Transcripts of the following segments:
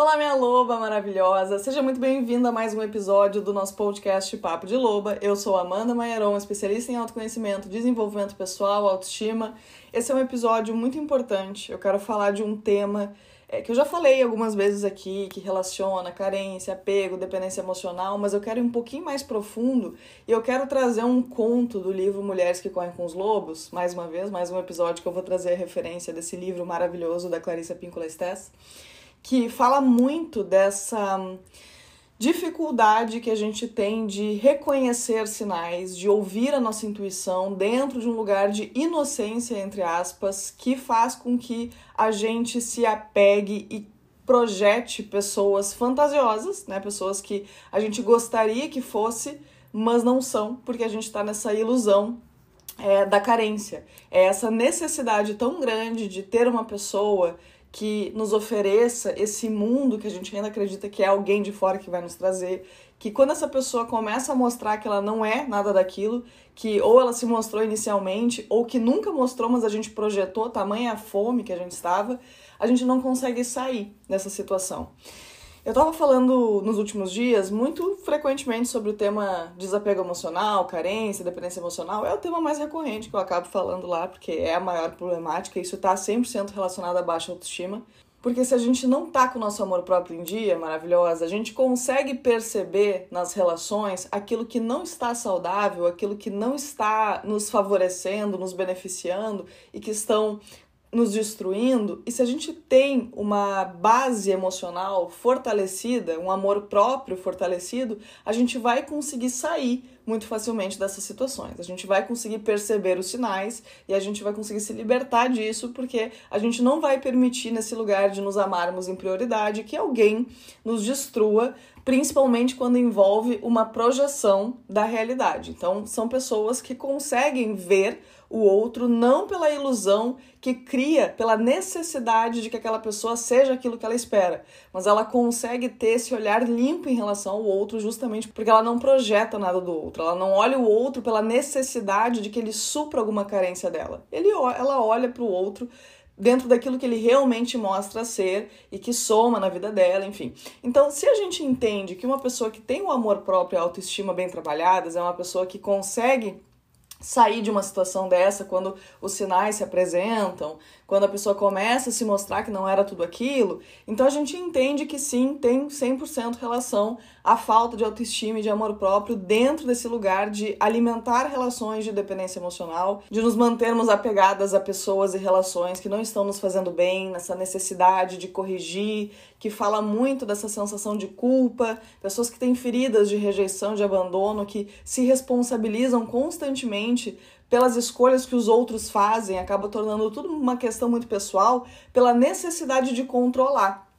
Olá, minha loba maravilhosa! Seja muito bem-vinda a mais um episódio do nosso podcast Papo de Loba. Eu sou Amanda Maieron, especialista em autoconhecimento, desenvolvimento pessoal, autoestima. Esse é um episódio muito importante. Eu quero falar de um tema é, que eu já falei algumas vezes aqui, que relaciona carência, apego, dependência emocional, mas eu quero ir um pouquinho mais profundo e eu quero trazer um conto do livro Mulheres que Correm com os Lobos, mais uma vez, mais um episódio que eu vou trazer a referência desse livro maravilhoso da Clarissa Pinkola Stess que fala muito dessa dificuldade que a gente tem de reconhecer sinais, de ouvir a nossa intuição dentro de um lugar de inocência, entre aspas, que faz com que a gente se apegue e projete pessoas fantasiosas, né? Pessoas que a gente gostaria que fosse, mas não são, porque a gente está nessa ilusão é, da carência. É essa necessidade tão grande de ter uma pessoa que nos ofereça esse mundo que a gente ainda acredita que é alguém de fora que vai nos trazer, que quando essa pessoa começa a mostrar que ela não é nada daquilo, que ou ela se mostrou inicialmente, ou que nunca mostrou, mas a gente projetou tamanha fome que a gente estava, a gente não consegue sair dessa situação. Eu estava falando nos últimos dias muito frequentemente sobre o tema desapego emocional, carência, dependência emocional. É o tema mais recorrente que eu acabo falando lá, porque é a maior problemática. Isso está 100% relacionado à baixa autoestima. Porque se a gente não tá com o nosso amor próprio em dia, maravilhosa, a gente consegue perceber nas relações aquilo que não está saudável, aquilo que não está nos favorecendo, nos beneficiando e que estão nos destruindo, e se a gente tem uma base emocional fortalecida, um amor próprio fortalecido, a gente vai conseguir sair muito facilmente dessas situações. A gente vai conseguir perceber os sinais e a gente vai conseguir se libertar disso, porque a gente não vai permitir nesse lugar de nos amarmos em prioridade que alguém nos destrua, principalmente quando envolve uma projeção da realidade. Então, são pessoas que conseguem ver o outro não pela ilusão que cria, pela necessidade de que aquela pessoa seja aquilo que ela espera, mas ela consegue ter esse olhar limpo em relação ao outro justamente porque ela não projeta nada do outro, ela não olha o outro pela necessidade de que ele supra alguma carência dela. Ele, ela olha para o outro dentro daquilo que ele realmente mostra ser e que soma na vida dela, enfim. Então, se a gente entende que uma pessoa que tem o amor próprio e a autoestima bem trabalhadas é uma pessoa que consegue sair de uma situação dessa quando os sinais se apresentam, quando a pessoa começa a se mostrar que não era tudo aquilo. Então a gente entende que sim, tem 100% relação à falta de autoestima e de amor próprio dentro desse lugar de alimentar relações de dependência emocional, de nos mantermos apegadas a pessoas e relações que não estão nos fazendo bem, nessa necessidade de corrigir, que fala muito dessa sensação de culpa, pessoas que têm feridas de rejeição, de abandono, que se responsabilizam constantemente pelas escolhas que os outros fazem, acaba tornando tudo uma questão muito pessoal, pela necessidade de controlar.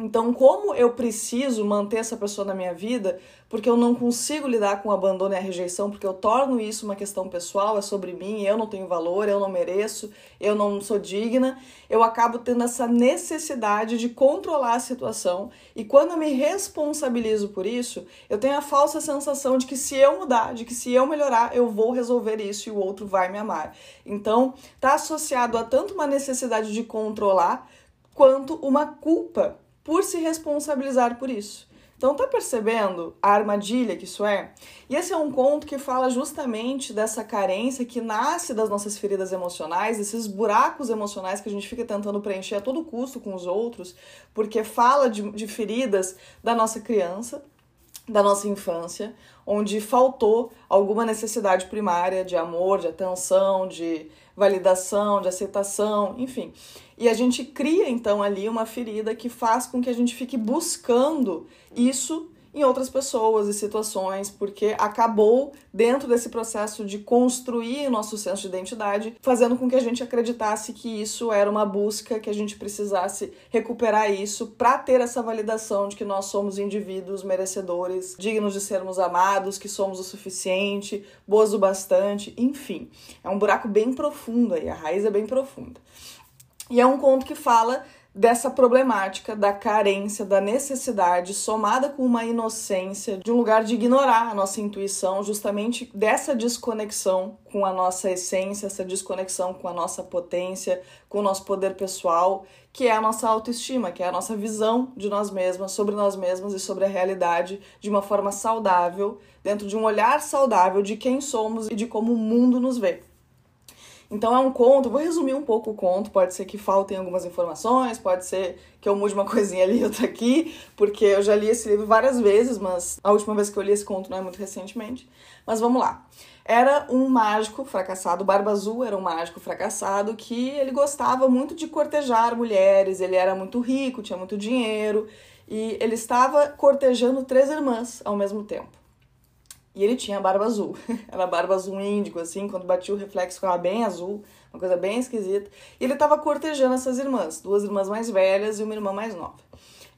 Então, como eu preciso manter essa pessoa na minha vida, porque eu não consigo lidar com o abandono e a rejeição, porque eu torno isso uma questão pessoal, é sobre mim, eu não tenho valor, eu não mereço, eu não sou digna, eu acabo tendo essa necessidade de controlar a situação. E quando eu me responsabilizo por isso, eu tenho a falsa sensação de que se eu mudar, de que se eu melhorar, eu vou resolver isso e o outro vai me amar. Então, tá associado a tanto uma necessidade de controlar quanto uma culpa por se responsabilizar por isso. Então, tá percebendo a armadilha que isso é? E esse é um conto que fala justamente dessa carência que nasce das nossas feridas emocionais, desses buracos emocionais que a gente fica tentando preencher a todo custo com os outros, porque fala de, de feridas da nossa criança, da nossa infância, onde faltou alguma necessidade primária de amor, de atenção, de validação, de aceitação, enfim. E a gente cria então ali uma ferida que faz com que a gente fique buscando isso em outras pessoas e situações, porque acabou dentro desse processo de construir nosso senso de identidade, fazendo com que a gente acreditasse que isso era uma busca, que a gente precisasse recuperar isso para ter essa validação de que nós somos indivíduos merecedores, dignos de sermos amados, que somos o suficiente, boas o bastante, enfim. É um buraco bem profundo aí, a raiz é bem profunda. E é um conto que fala dessa problemática da carência, da necessidade, somada com uma inocência, de um lugar de ignorar a nossa intuição, justamente dessa desconexão com a nossa essência, essa desconexão com a nossa potência, com o nosso poder pessoal, que é a nossa autoestima, que é a nossa visão de nós mesmas, sobre nós mesmas e sobre a realidade de uma forma saudável, dentro de um olhar saudável de quem somos e de como o mundo nos vê. Então é um conto, vou resumir um pouco o conto, pode ser que faltem algumas informações, pode ser que eu mude uma coisinha ali e outra aqui, porque eu já li esse livro várias vezes, mas a última vez que eu li esse conto não é muito recentemente. Mas vamos lá. Era um mágico fracassado, Barba Azul era um mágico fracassado que ele gostava muito de cortejar mulheres, ele era muito rico, tinha muito dinheiro, e ele estava cortejando três irmãs ao mesmo tempo. E ele tinha barba azul. Era barba azul índico, assim, quando batia o reflexo ficava bem azul, uma coisa bem esquisita. E ele estava cortejando essas irmãs, duas irmãs mais velhas e uma irmã mais nova.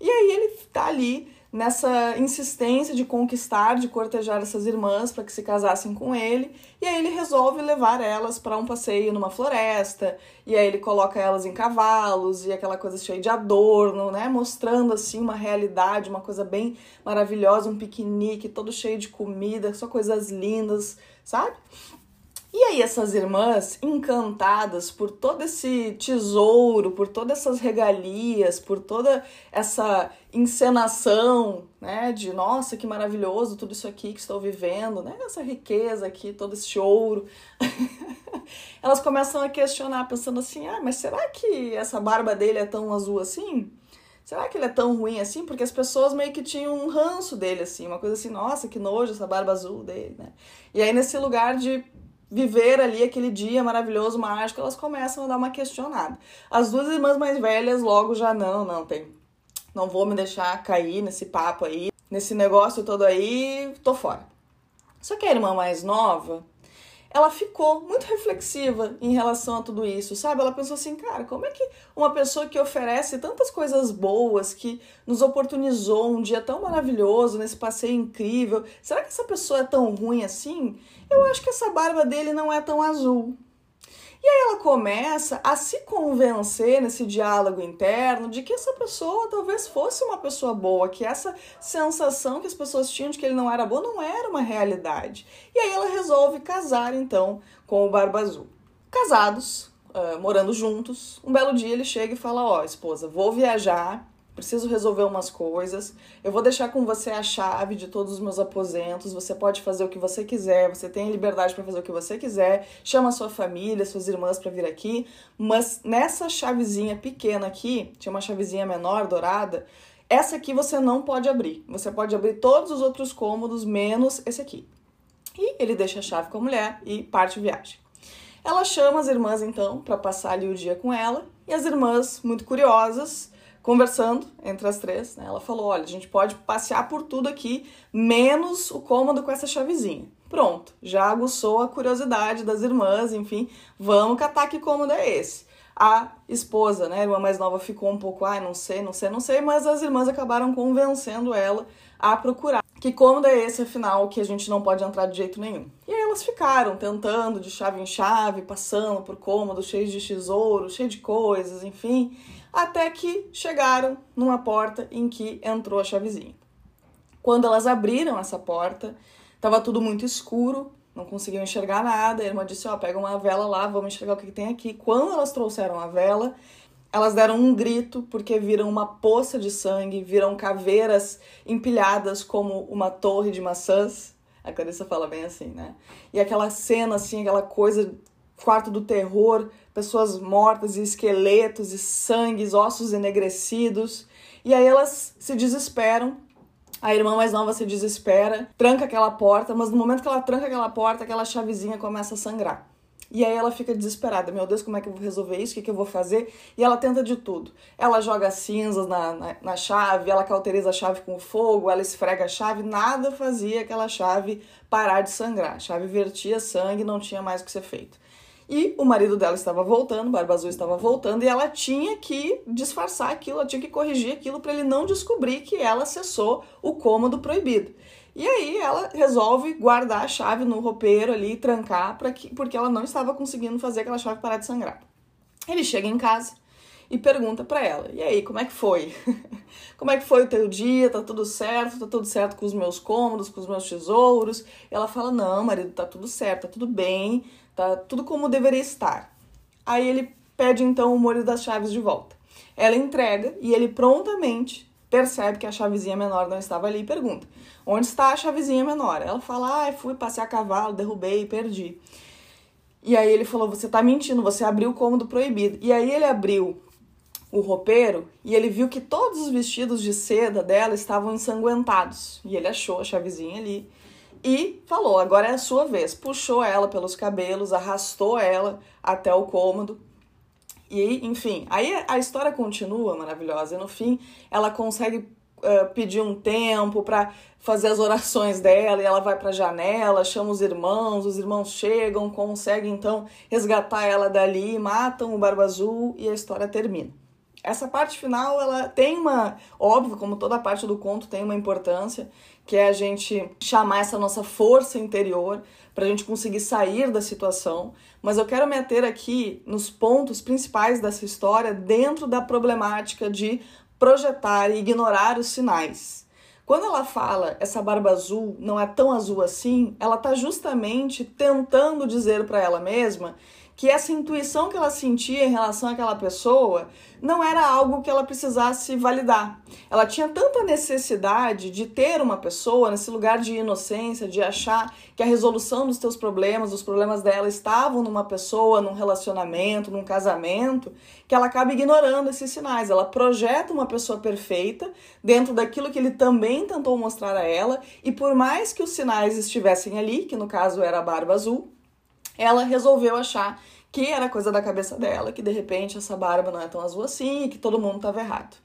E aí ele tá ali nessa insistência de conquistar, de cortejar essas irmãs para que se casassem com ele, e aí ele resolve levar elas para um passeio numa floresta, e aí ele coloca elas em cavalos e aquela coisa cheia de adorno, né, mostrando assim uma realidade, uma coisa bem maravilhosa, um piquenique todo cheio de comida, só coisas lindas, sabe? E aí essas irmãs, encantadas por todo esse tesouro, por todas essas regalias, por toda essa encenação, né, de nossa, que maravilhoso tudo isso aqui que estou vivendo, né, essa riqueza aqui, todo esse ouro. Elas começam a questionar, pensando assim: "Ah, mas será que essa barba dele é tão azul assim?" Será que ele é tão ruim assim? Porque as pessoas meio que tinham um ranço dele, assim, uma coisa assim, nossa, que nojo essa barba azul dele, né? E aí, nesse lugar de viver ali aquele dia maravilhoso, mágico, elas começam a dar uma questionada. As duas irmãs mais velhas logo já não, não tem. Não vou me deixar cair nesse papo aí, nesse negócio todo aí, tô fora. Só que a irmã mais nova, ela ficou muito reflexiva em relação a tudo isso, sabe? Ela pensou assim, cara, como é que uma pessoa que oferece tantas coisas boas, que nos oportunizou um dia tão maravilhoso, nesse passeio incrível, será que essa pessoa é tão ruim assim? Eu acho que essa barba dele não é tão azul. E aí ela começa a se convencer nesse diálogo interno de que essa pessoa talvez fosse uma pessoa boa, que essa sensação que as pessoas tinham de que ele não era bom não era uma realidade. E aí ela resolve casar então com o Barba Azul. Casados, uh, morando juntos, um belo dia ele chega e fala: Ó, oh, esposa, vou viajar preciso resolver umas coisas. Eu vou deixar com você a chave de todos os meus aposentos. Você pode fazer o que você quiser, você tem liberdade para fazer o que você quiser. Chama sua família, suas irmãs para vir aqui. Mas nessa chavezinha pequena aqui, tinha uma chavezinha menor, dourada. Essa aqui você não pode abrir. Você pode abrir todos os outros cômodos, menos esse aqui. E ele deixa a chave com a mulher e parte viagem. Ela chama as irmãs então para passar ali o dia com ela. E as irmãs, muito curiosas, conversando entre as três, né, ela falou: olha, a gente pode passear por tudo aqui, menos o cômodo com essa chavezinha. Pronto, já aguçou a curiosidade das irmãs, enfim, vamos catar que cômodo é esse. A esposa, né, a irmã mais nova, ficou um pouco, ai, ah, não sei, não sei, não sei, mas as irmãs acabaram convencendo ela a procurar. Que cômodo é esse, afinal, que a gente não pode entrar de jeito nenhum? E aí elas ficaram tentando de chave em chave, passando por cômodos cheios de tesouro, cheio de coisas, enfim até que chegaram numa porta em que entrou a chavezinha. Quando elas abriram essa porta, estava tudo muito escuro, não conseguiam enxergar nada. A irmã disse: Ó, oh, pega uma vela lá, vamos enxergar o que, que tem aqui. Quando elas trouxeram a vela, elas deram um grito porque viram uma poça de sangue, viram caveiras empilhadas como uma torre de maçãs. A Clarissa fala bem assim, né? E aquela cena, assim, aquela coisa quarto do terror, pessoas mortas e esqueletos e sangues, ossos enegrecidos. E aí elas se desesperam. A irmã mais nova se desespera, tranca aquela porta, mas no momento que ela tranca aquela porta, aquela chavezinha começa a sangrar. E aí ela fica desesperada. Meu Deus, como é que eu vou resolver isso? O que, que eu vou fazer? E ela tenta de tudo. Ela joga cinzas na, na, na, chave, ela cauteriza a chave com fogo, ela esfrega a chave. Nada fazia aquela chave parar de sangrar. A chave vertia sangue, não tinha mais o que ser feito. E o marido dela estava voltando, Barba Azul estava voltando, e ela tinha que disfarçar aquilo, ela tinha que corrigir aquilo para ele não descobrir que ela acessou o cômodo proibido. E aí ela resolve guardar a chave no roupeiro ali, trancar, que, porque ela não estava conseguindo fazer aquela chave parar de sangrar. Ele chega em casa e pergunta para ela: "E aí, como é que foi? como é que foi o teu dia? Tá tudo certo? Tá tudo certo com os meus cômodos, com os meus tesouros?" E ela fala: "Não, marido, tá tudo certo, tá tudo bem, tá tudo como deveria estar." Aí ele pede então o molho das chaves de volta. Ela entrega e ele prontamente percebe que a chavezinha menor não estava ali e pergunta: Onde está a chavezinha menor? Ela fala: Ah, fui passear a cavalo, derrubei, perdi. E aí ele falou: Você tá mentindo, você abriu o cômodo proibido. E aí ele abriu o roupeiro e ele viu que todos os vestidos de seda dela estavam ensanguentados. E ele achou a chavezinha ali e falou: Agora é a sua vez. Puxou ela pelos cabelos, arrastou ela até o cômodo. E, enfim, aí a história continua maravilhosa. E no fim, ela consegue uh, pedir um tempo para fazer as orações dela e ela vai para a janela, chama os irmãos, os irmãos chegam, conseguem então resgatar ela dali, matam o Barba Azul e a história termina. Essa parte final, ela tem uma, óbvio, como toda parte do conto tem uma importância, que é a gente chamar essa nossa força interior para a gente conseguir sair da situação. Mas eu quero meter aqui nos pontos principais dessa história dentro da problemática de projetar e ignorar os sinais. Quando ela fala essa barba azul não é tão azul assim, ela está justamente tentando dizer para ela mesma que essa intuição que ela sentia em relação àquela pessoa não era algo que ela precisasse validar. Ela tinha tanta necessidade de ter uma pessoa nesse lugar de inocência, de achar que a resolução dos teus problemas, dos problemas dela, estavam numa pessoa, num relacionamento, num casamento, que ela acaba ignorando esses sinais. Ela projeta uma pessoa perfeita dentro daquilo que ele também tentou mostrar a ela, e por mais que os sinais estivessem ali, que no caso era a barba azul, ela resolveu achar que era coisa da cabeça dela, que de repente essa barba não é tão azul assim, que todo mundo estava errado.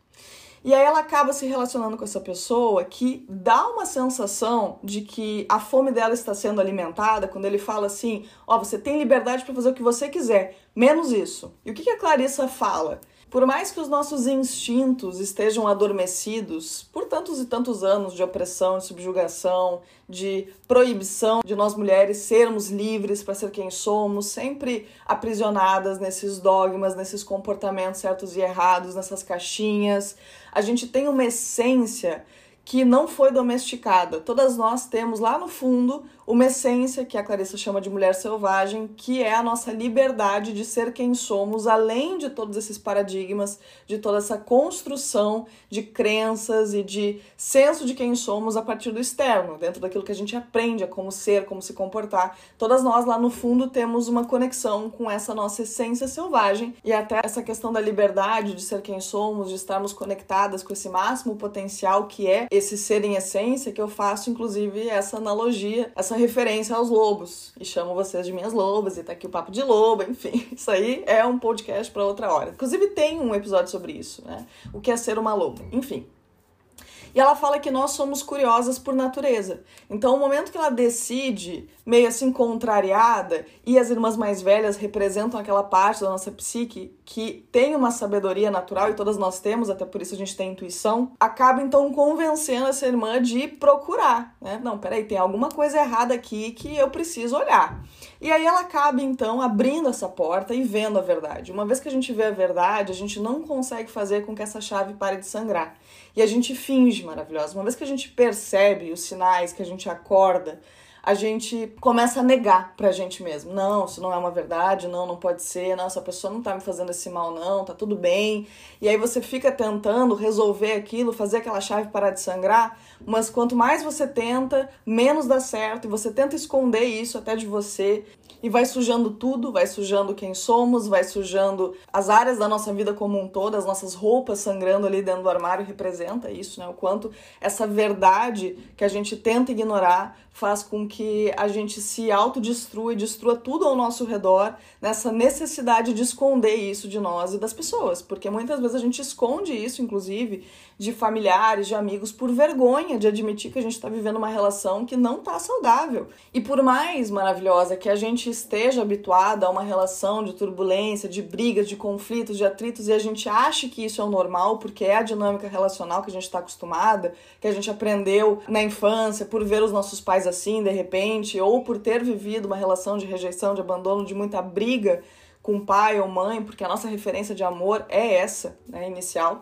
E aí ela acaba se relacionando com essa pessoa que dá uma sensação de que a fome dela está sendo alimentada quando ele fala assim: Ó, oh, você tem liberdade para fazer o que você quiser, menos isso. E o que, que a Clarissa fala? Por mais que os nossos instintos estejam adormecidos por tantos e tantos anos de opressão, de subjugação, de proibição de nós mulheres sermos livres para ser quem somos, sempre aprisionadas nesses dogmas, nesses comportamentos certos e errados, nessas caixinhas, a gente tem uma essência que não foi domesticada. Todas nós temos lá no fundo uma essência que a Clarissa chama de mulher selvagem, que é a nossa liberdade de ser quem somos, além de todos esses paradigmas, de toda essa construção de crenças e de senso de quem somos a partir do externo, dentro daquilo que a gente aprende a como ser, como se comportar. Todas nós lá no fundo temos uma conexão com essa nossa essência selvagem e até essa questão da liberdade de ser quem somos, de estarmos conectadas com esse máximo potencial que é esse ser em essência, que eu faço inclusive essa analogia, essa referência aos lobos. E chamo vocês de minhas lobas, e tá aqui o papo de lobo, enfim. Isso aí é um podcast para outra hora. Inclusive tem um episódio sobre isso, né? O que é ser uma loba. Enfim. E ela fala que nós somos curiosas por natureza. Então, o momento que ela decide, meio assim contrariada, e as irmãs mais velhas representam aquela parte da nossa psique que tem uma sabedoria natural, e todas nós temos, até por isso a gente tem intuição, acaba então convencendo essa irmã de procurar, né? Não, peraí, tem alguma coisa errada aqui que eu preciso olhar. E aí ela acaba então abrindo essa porta e vendo a verdade. Uma vez que a gente vê a verdade, a gente não consegue fazer com que essa chave pare de sangrar. E a gente finge maravilhosa. Uma vez que a gente percebe os sinais, que a gente acorda, a gente começa a negar pra gente mesmo. Não, isso não é uma verdade, não, não pode ser, não, essa pessoa não tá me fazendo esse mal, não, tá tudo bem. E aí você fica tentando resolver aquilo, fazer aquela chave parar de sangrar, mas quanto mais você tenta, menos dá certo, e você tenta esconder isso até de você, e vai sujando tudo, vai sujando quem somos, vai sujando as áreas da nossa vida como um todo, as nossas roupas sangrando ali dentro do armário representa isso, né? O quanto essa verdade que a gente tenta ignorar faz com que a gente se autodestrua e destrua tudo ao nosso redor nessa necessidade de esconder isso de nós e das pessoas, porque muitas vezes a gente esconde isso, inclusive, de familiares, de amigos, por vergonha de admitir que a gente está vivendo uma relação que não está saudável. E por mais maravilhosa que a gente esteja habituada a uma relação de turbulência, de brigas, de conflitos, de atritos, e a gente ache que isso é o normal, porque é a dinâmica relacional que a gente está acostumada, que a gente aprendeu na infância, por ver os nossos pais assim, de repente, ou por ter vivido uma relação de rejeição, de abandono, de muita briga com pai ou mãe, porque a nossa referência de amor é essa, né, inicial,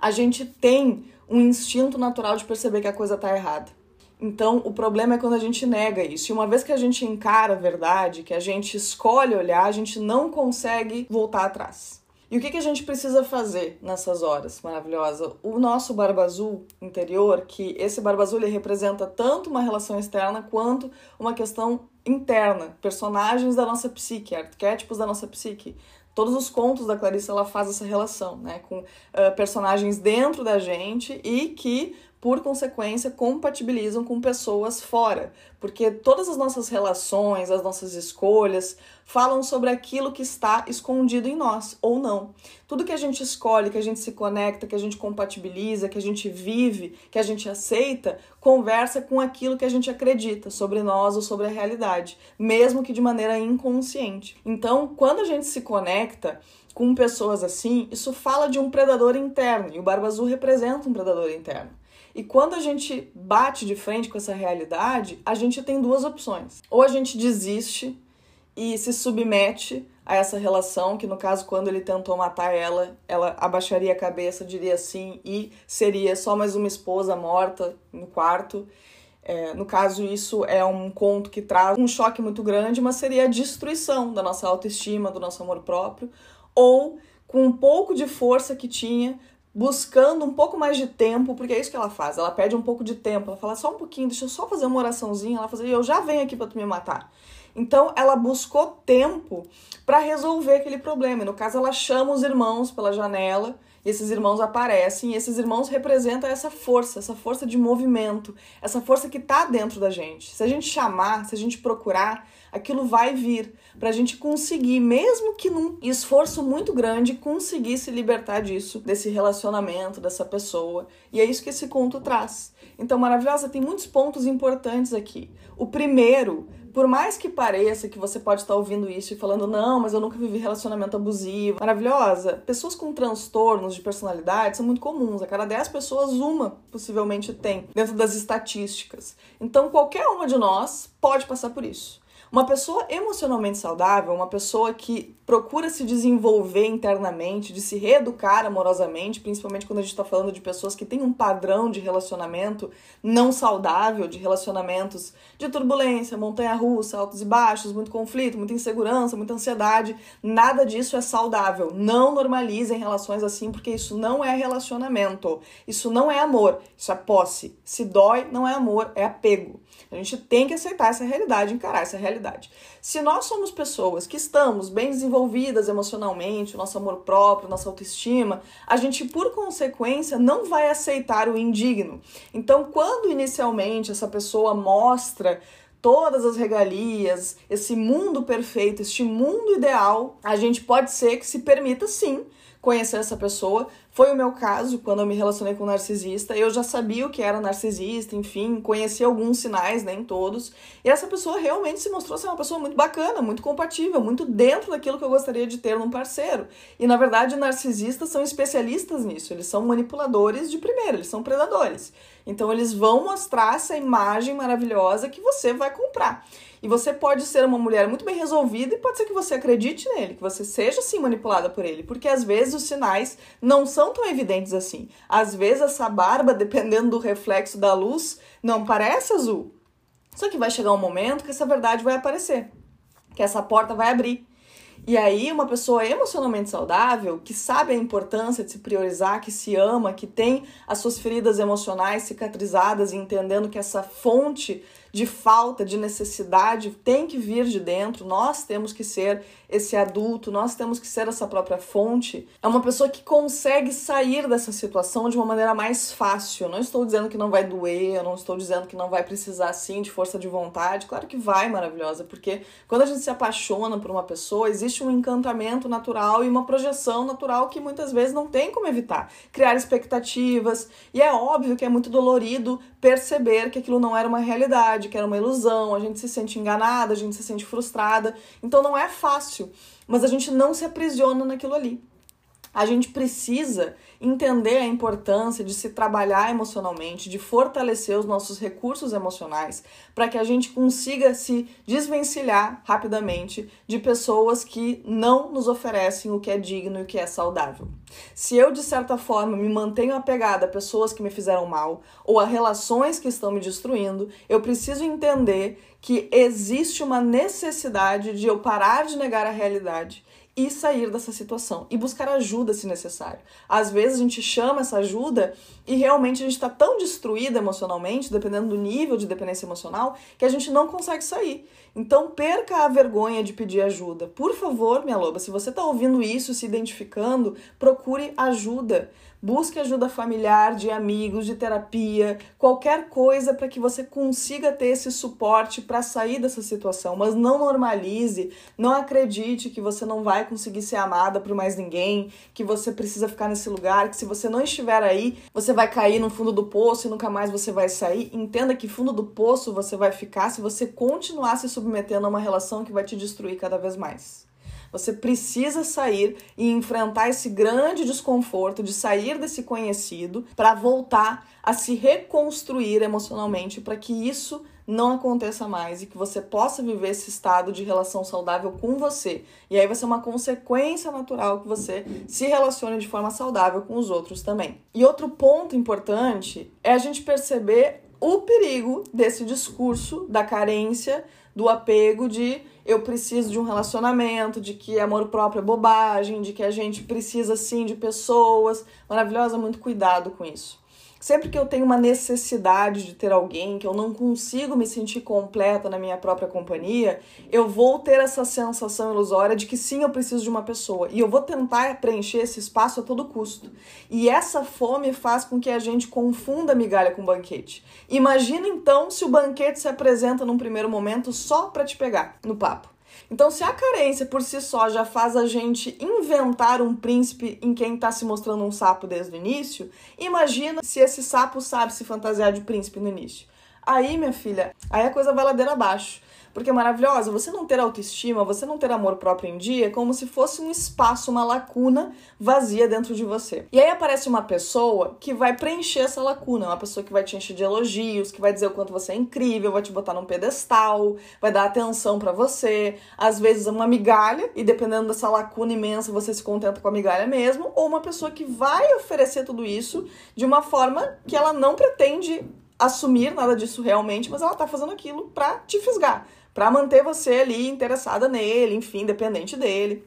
a gente tem um instinto natural de perceber que a coisa está errada. Então, o problema é quando a gente nega isso. E uma vez que a gente encara a verdade, que a gente escolhe olhar, a gente não consegue voltar atrás. E o que, que a gente precisa fazer nessas horas maravilhosa? O nosso barba azul interior, que esse barba azul ele representa tanto uma relação externa quanto uma questão interna, personagens da nossa psique, arquétipos da nossa psique. Todos os contos da Clarice ela faz essa relação, né, com uh, personagens dentro da gente e que por consequência, compatibilizam com pessoas fora, porque todas as nossas relações, as nossas escolhas falam sobre aquilo que está escondido em nós ou não. Tudo que a gente escolhe, que a gente se conecta, que a gente compatibiliza, que a gente vive, que a gente aceita, conversa com aquilo que a gente acredita sobre nós ou sobre a realidade, mesmo que de maneira inconsciente. Então, quando a gente se conecta, com pessoas assim, isso fala de um predador interno, e o Barba Azul representa um predador interno. E quando a gente bate de frente com essa realidade, a gente tem duas opções. Ou a gente desiste e se submete a essa relação, que no caso, quando ele tentou matar ela, ela abaixaria a cabeça, diria sim, e seria só mais uma esposa morta no quarto. É, no caso, isso é um conto que traz um choque muito grande, mas seria a destruição da nossa autoestima, do nosso amor próprio, ou com um pouco de força que tinha, buscando um pouco mais de tempo, porque é isso que ela faz. Ela pede um pouco de tempo. Ela fala só um pouquinho, deixa eu só fazer uma oraçãozinha. Ela fala, eu já venho aqui para tu me matar. Então ela buscou tempo para resolver aquele problema. E no caso, ela chama os irmãos pela janela e esses irmãos aparecem, e esses irmãos representam essa força, essa força de movimento, essa força que está dentro da gente. Se a gente chamar, se a gente procurar, aquilo vai vir para a gente conseguir, mesmo que num esforço muito grande, conseguir se libertar disso, desse relacionamento, dessa pessoa. E é isso que esse conto traz. Então, maravilhosa, tem muitos pontos importantes aqui. O primeiro por mais que pareça que você pode estar ouvindo isso e falando, não, mas eu nunca vivi relacionamento abusivo, maravilhosa, pessoas com transtornos de personalidade são muito comuns. A cada 10 pessoas, uma possivelmente tem, dentro das estatísticas. Então, qualquer uma de nós pode passar por isso. Uma pessoa emocionalmente saudável, uma pessoa que procura se desenvolver internamente, de se reeducar amorosamente, principalmente quando a gente está falando de pessoas que têm um padrão de relacionamento não saudável, de relacionamentos de turbulência, montanha-russa, altos e baixos, muito conflito, muita insegurança, muita ansiedade. Nada disso é saudável. Não normalizem relações assim, porque isso não é relacionamento. Isso não é amor. Isso é posse. Se dói, não é amor, é apego. A gente tem que aceitar essa realidade, encarar essa realidade. Se nós somos pessoas que estamos bem desenvolvidas emocionalmente, nosso amor próprio, nossa autoestima, a gente, por consequência, não vai aceitar o indigno. Então, quando inicialmente essa pessoa mostra todas as regalias, esse mundo perfeito, este mundo ideal, a gente pode ser que se permita sim conhecer essa pessoa, foi o meu caso quando eu me relacionei com um narcisista. Eu já sabia o que era narcisista, enfim, conhecia alguns sinais, nem todos. E essa pessoa realmente se mostrou ser uma pessoa muito bacana, muito compatível, muito dentro daquilo que eu gostaria de ter num parceiro. E na verdade, narcisistas são especialistas nisso. Eles são manipuladores de primeira, eles são predadores. Então eles vão mostrar essa imagem maravilhosa que você vai comprar. E você pode ser uma mulher muito bem resolvida e pode ser que você acredite nele, que você seja sim manipulada por ele, porque às vezes os sinais não são tão evidentes assim. Às vezes essa barba, dependendo do reflexo da luz, não parece azul. Só que vai chegar um momento que essa verdade vai aparecer, que essa porta vai abrir. E aí, uma pessoa emocionalmente saudável, que sabe a importância de se priorizar, que se ama, que tem as suas feridas emocionais cicatrizadas e entendendo que essa fonte de falta, de necessidade, tem que vir de dentro. Nós temos que ser esse adulto, nós temos que ser essa própria fonte. É uma pessoa que consegue sair dessa situação de uma maneira mais fácil. Não estou dizendo que não vai doer, eu não estou dizendo que não vai precisar sim de força de vontade. Claro que vai, maravilhosa, porque quando a gente se apaixona por uma pessoa, existe um encantamento natural e uma projeção natural que muitas vezes não tem como evitar. Criar expectativas, e é óbvio que é muito dolorido perceber que aquilo não era uma realidade que era uma ilusão, a gente se sente enganada, a gente se sente frustrada. Então não é fácil, mas a gente não se aprisiona naquilo ali. A gente precisa entender a importância de se trabalhar emocionalmente, de fortalecer os nossos recursos emocionais, para que a gente consiga se desvencilhar rapidamente de pessoas que não nos oferecem o que é digno e o que é saudável. Se eu, de certa forma, me mantenho apegada a pessoas que me fizeram mal ou a relações que estão me destruindo, eu preciso entender que existe uma necessidade de eu parar de negar a realidade e sair dessa situação e buscar ajuda se necessário. Às vezes a gente chama essa ajuda e realmente a gente está tão destruída emocionalmente, dependendo do nível de dependência emocional, que a gente não consegue sair. Então perca a vergonha de pedir ajuda. Por favor, minha loba, se você está ouvindo isso, se identificando, procure ajuda. Busque ajuda familiar, de amigos, de terapia, qualquer coisa para que você consiga ter esse suporte para sair dessa situação. Mas não normalize, não acredite que você não vai conseguir ser amada por mais ninguém, que você precisa ficar nesse lugar, que se você não estiver aí, você vai cair no fundo do poço e nunca mais você vai sair. Entenda que fundo do poço você vai ficar se você continuar se submetendo a uma relação que vai te destruir cada vez mais. Você precisa sair e enfrentar esse grande desconforto de sair desse conhecido para voltar a se reconstruir emocionalmente para que isso não aconteça mais e que você possa viver esse estado de relação saudável com você. E aí vai ser uma consequência natural que você se relacione de forma saudável com os outros também. E outro ponto importante é a gente perceber o perigo desse discurso da carência, do apego de eu preciso de um relacionamento, de que amor próprio é bobagem, de que a gente precisa sim de pessoas. Maravilhosa, muito cuidado com isso. Sempre que eu tenho uma necessidade de ter alguém, que eu não consigo me sentir completa na minha própria companhia, eu vou ter essa sensação ilusória de que sim, eu preciso de uma pessoa. E eu vou tentar preencher esse espaço a todo custo. E essa fome faz com que a gente confunda a migalha com banquete. Imagina então se o banquete se apresenta num primeiro momento só para te pegar no papo. Então, se a carência por si só já faz a gente inventar um príncipe em quem está se mostrando um sapo desde o início, imagina se esse sapo sabe se fantasiar de príncipe no início. Aí, minha filha, aí a coisa vai ladeira abaixo porque é maravilhosa. Você não ter autoestima, você não ter amor próprio em dia, é como se fosse um espaço, uma lacuna vazia dentro de você. E aí aparece uma pessoa que vai preencher essa lacuna, uma pessoa que vai te encher de elogios, que vai dizer o quanto você é incrível, vai te botar num pedestal, vai dar atenção para você, às vezes uma migalha, e dependendo dessa lacuna imensa, você se contenta com a migalha mesmo, ou uma pessoa que vai oferecer tudo isso de uma forma que ela não pretende assumir nada disso realmente, mas ela tá fazendo aquilo pra te fisgar, para manter você ali interessada nele, enfim, dependente dele.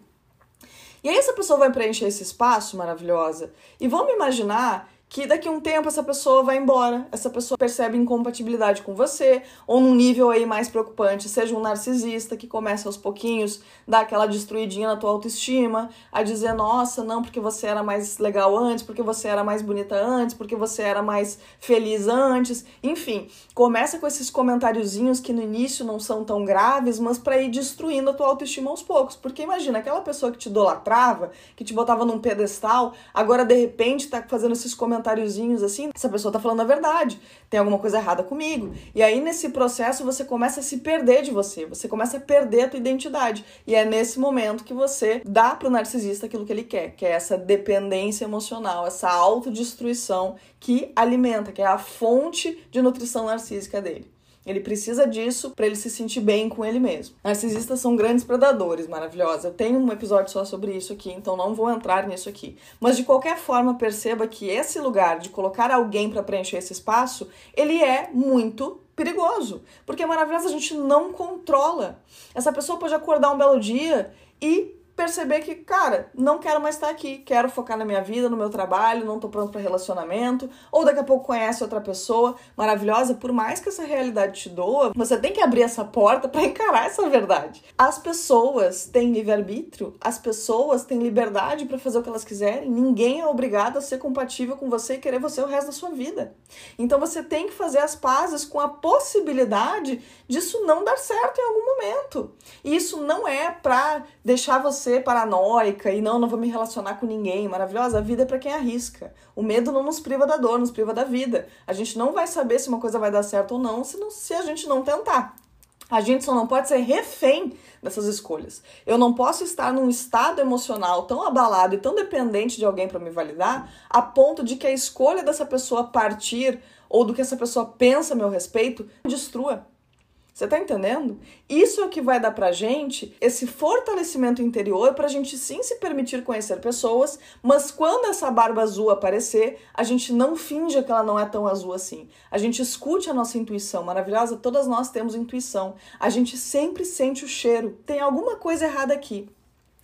E aí essa pessoa vai preencher esse espaço maravilhosa. E vamos imaginar que daqui a um tempo essa pessoa vai embora, essa pessoa percebe incompatibilidade com você, ou num nível aí mais preocupante, seja um narcisista que começa aos pouquinhos, dar aquela destruidinha na tua autoestima, a dizer, nossa, não, porque você era mais legal antes, porque você era mais bonita antes, porque você era mais feliz antes, enfim, começa com esses comentáriozinhos que no início não são tão graves, mas para ir destruindo a tua autoestima aos poucos, porque imagina, aquela pessoa que te idolatrava, que te botava num pedestal, agora de repente tá fazendo esses comentários comentáriozinhos assim, essa pessoa tá falando a verdade, tem alguma coisa errada comigo. E aí nesse processo você começa a se perder de você, você começa a perder a tua identidade. E é nesse momento que você dá pro narcisista aquilo que ele quer, que é essa dependência emocional, essa autodestruição que alimenta, que é a fonte de nutrição narcísica dele. Ele precisa disso para ele se sentir bem com ele mesmo. Narcisistas são grandes predadores, maravilhosa. Eu tenho um episódio só sobre isso aqui, então não vou entrar nisso aqui. Mas de qualquer forma, perceba que esse lugar de colocar alguém para preencher esse espaço, ele é muito perigoso, porque maravilhosa a gente não controla. Essa pessoa pode acordar um belo dia e perceber que, cara, não quero mais estar aqui, quero focar na minha vida, no meu trabalho, não tô pronto para relacionamento, ou daqui a pouco conhece outra pessoa maravilhosa, por mais que essa realidade te doa, você tem que abrir essa porta para encarar essa verdade. As pessoas têm livre-arbítrio, as pessoas têm liberdade para fazer o que elas quiserem, ninguém é obrigado a ser compatível com você e querer você o resto da sua vida. Então você tem que fazer as pazes com a possibilidade disso não dar certo em algum momento. E isso não é para deixar você paranoica e não, não vou me relacionar com ninguém. Maravilhosa, a vida é para quem arrisca. O medo não nos priva da dor, nos priva da vida. A gente não vai saber se uma coisa vai dar certo ou não se, não, se a gente não tentar. A gente só não pode ser refém dessas escolhas. Eu não posso estar num estado emocional tão abalado e tão dependente de alguém para me validar, a ponto de que a escolha dessa pessoa partir ou do que essa pessoa pensa a meu respeito destrua. Você tá entendendo? Isso é o que vai dar pra gente esse fortalecimento interior pra gente sim se permitir conhecer pessoas, mas quando essa barba azul aparecer, a gente não finja que ela não é tão azul assim. A gente escute a nossa intuição maravilhosa, todas nós temos intuição. A gente sempre sente o cheiro. Tem alguma coisa errada aqui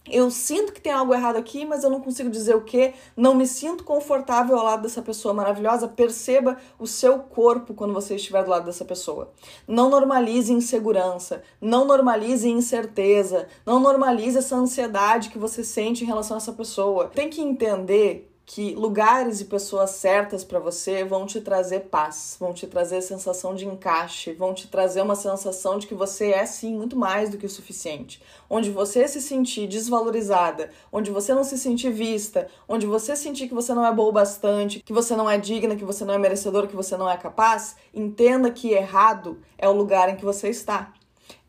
eu sinto que tem algo errado aqui, mas eu não consigo dizer o que, não me sinto confortável ao lado dessa pessoa maravilhosa. Perceba o seu corpo quando você estiver do lado dessa pessoa. Não normalize insegurança, não normalize incerteza, não normalize essa ansiedade que você sente em relação a essa pessoa. Tem que entender que lugares e pessoas certas para você vão te trazer paz, vão te trazer sensação de encaixe, vão te trazer uma sensação de que você é sim muito mais do que o suficiente. Onde você se sentir desvalorizada, onde você não se sentir vista, onde você sentir que você não é boa o bastante, que você não é digna, que você não é merecedor, que você não é capaz, entenda que errado é o lugar em que você está.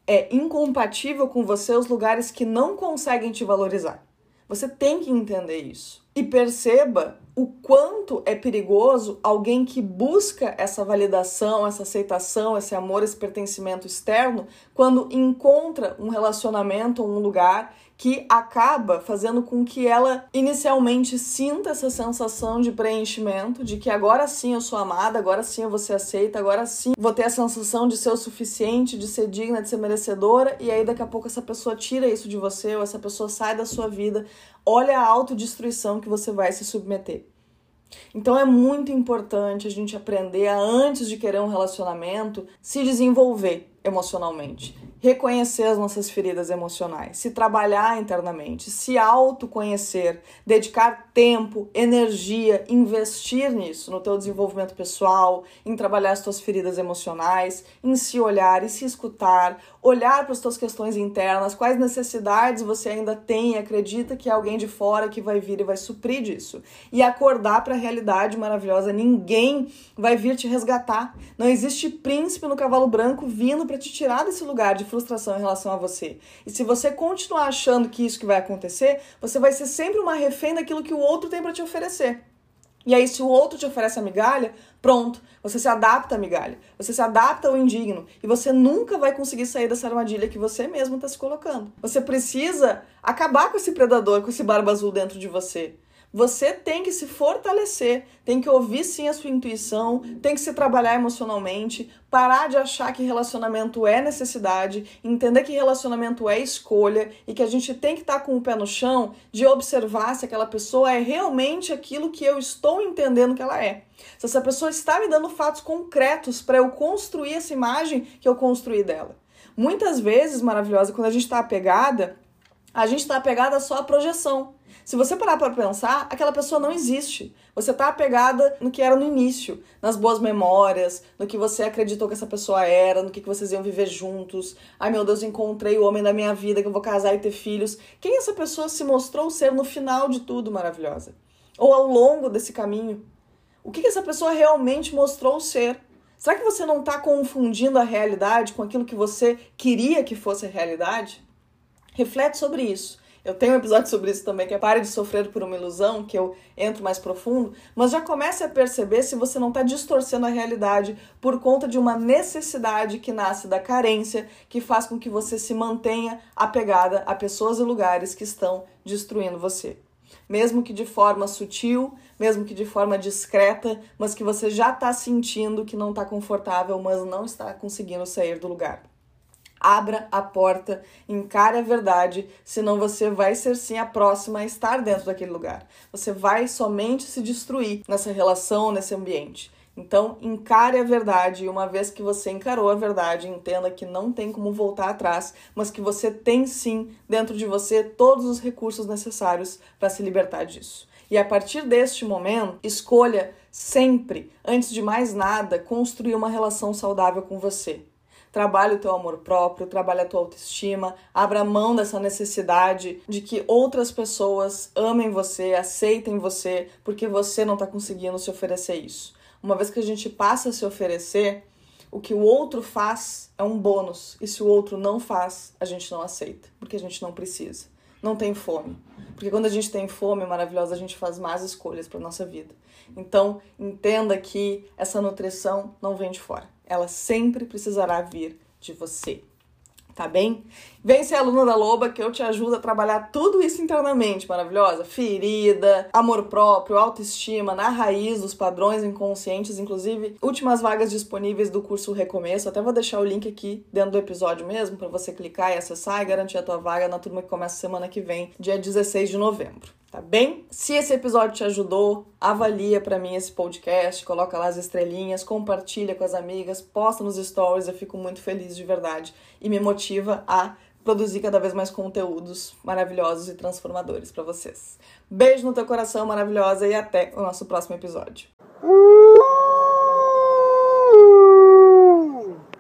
É incompatível com você os lugares que não conseguem te valorizar. Você tem que entender isso. E perceba o quanto é perigoso alguém que busca essa validação, essa aceitação, esse amor, esse pertencimento externo, quando encontra um relacionamento ou um lugar que acaba fazendo com que ela inicialmente sinta essa sensação de preenchimento, de que agora sim eu sou amada, agora sim eu vou ser aceita, agora sim vou ter a sensação de ser o suficiente, de ser digna, de ser merecedora, e aí daqui a pouco essa pessoa tira isso de você ou essa pessoa sai da sua vida. Olha a autodestruição que você vai se submeter. Então é muito importante a gente aprender a, antes de querer um relacionamento, se desenvolver emocionalmente reconhecer as nossas feridas emocionais, se trabalhar internamente, se autoconhecer, dedicar tempo, energia, investir nisso, no teu desenvolvimento pessoal, em trabalhar as tuas feridas emocionais, em se olhar e se escutar, olhar para as tuas questões internas, quais necessidades você ainda tem e acredita que é alguém de fora que vai vir e vai suprir disso. E acordar para a realidade maravilhosa, ninguém vai vir te resgatar. Não existe príncipe no cavalo branco vindo para te tirar desse lugar de frustração em relação a você. E se você continuar achando que isso que vai acontecer, você vai ser sempre uma refém daquilo que o outro tem para te oferecer. E aí, se o outro te oferece a migalha, pronto, você se adapta à migalha, você se adapta ao indigno e você nunca vai conseguir sair dessa armadilha que você mesmo está se colocando. Você precisa acabar com esse predador, com esse barba azul dentro de você. Você tem que se fortalecer, tem que ouvir sim a sua intuição, tem que se trabalhar emocionalmente, parar de achar que relacionamento é necessidade, entender que relacionamento é escolha e que a gente tem que estar tá com o pé no chão de observar se aquela pessoa é realmente aquilo que eu estou entendendo que ela é. Se essa pessoa está me dando fatos concretos para eu construir essa imagem que eu construí dela. Muitas vezes, maravilhosa, quando a gente está apegada, a gente está apegada só à projeção. Se você parar para pensar, aquela pessoa não existe. Você está apegada no que era no início, nas boas memórias, no que você acreditou que essa pessoa era, no que, que vocês iam viver juntos. Ai meu Deus, encontrei o homem da minha vida, que eu vou casar e ter filhos. Quem essa pessoa se mostrou ser no final de tudo maravilhosa? Ou ao longo desse caminho? O que, que essa pessoa realmente mostrou ser? Será que você não está confundindo a realidade com aquilo que você queria que fosse a realidade? Reflete sobre isso. Eu tenho um episódio sobre isso também, que é Pare de Sofrer por uma Ilusão, que eu entro mais profundo, mas já comece a perceber se você não está distorcendo a realidade por conta de uma necessidade que nasce da carência, que faz com que você se mantenha apegada a pessoas e lugares que estão destruindo você. Mesmo que de forma sutil, mesmo que de forma discreta, mas que você já está sentindo que não está confortável, mas não está conseguindo sair do lugar. Abra a porta, encare a verdade, senão você vai ser sim a próxima a estar dentro daquele lugar. Você vai somente se destruir nessa relação, nesse ambiente. Então, encare a verdade e uma vez que você encarou a verdade, entenda que não tem como voltar atrás, mas que você tem sim dentro de você todos os recursos necessários para se libertar disso. E a partir deste momento, escolha sempre, antes de mais nada, construir uma relação saudável com você trabalhe o teu amor próprio, trabalhe a tua autoestima, abra mão dessa necessidade de que outras pessoas amem você, aceitem você, porque você não está conseguindo se oferecer isso. Uma vez que a gente passa a se oferecer, o que o outro faz é um bônus. E se o outro não faz, a gente não aceita, porque a gente não precisa. Não tem fome. Porque quando a gente tem fome maravilhosa, a gente faz más escolhas para nossa vida. Então, entenda que essa nutrição não vem de fora. Ela sempre precisará vir de você tá bem? Vem ser aluna da Loba que eu te ajudo a trabalhar tudo isso internamente, maravilhosa. Ferida, amor próprio, autoestima, na raiz dos padrões inconscientes, inclusive últimas vagas disponíveis do curso Recomeço. Até vou deixar o link aqui dentro do episódio mesmo para você clicar e acessar e garantir a tua vaga na turma que começa semana que vem, dia 16 de novembro tá bem? Se esse episódio te ajudou, avalia para mim esse podcast, coloca lá as estrelinhas, compartilha com as amigas, posta nos stories, eu fico muito feliz de verdade e me motiva a produzir cada vez mais conteúdos maravilhosos e transformadores para vocês. Beijo no teu coração maravilhosa e até o nosso próximo episódio.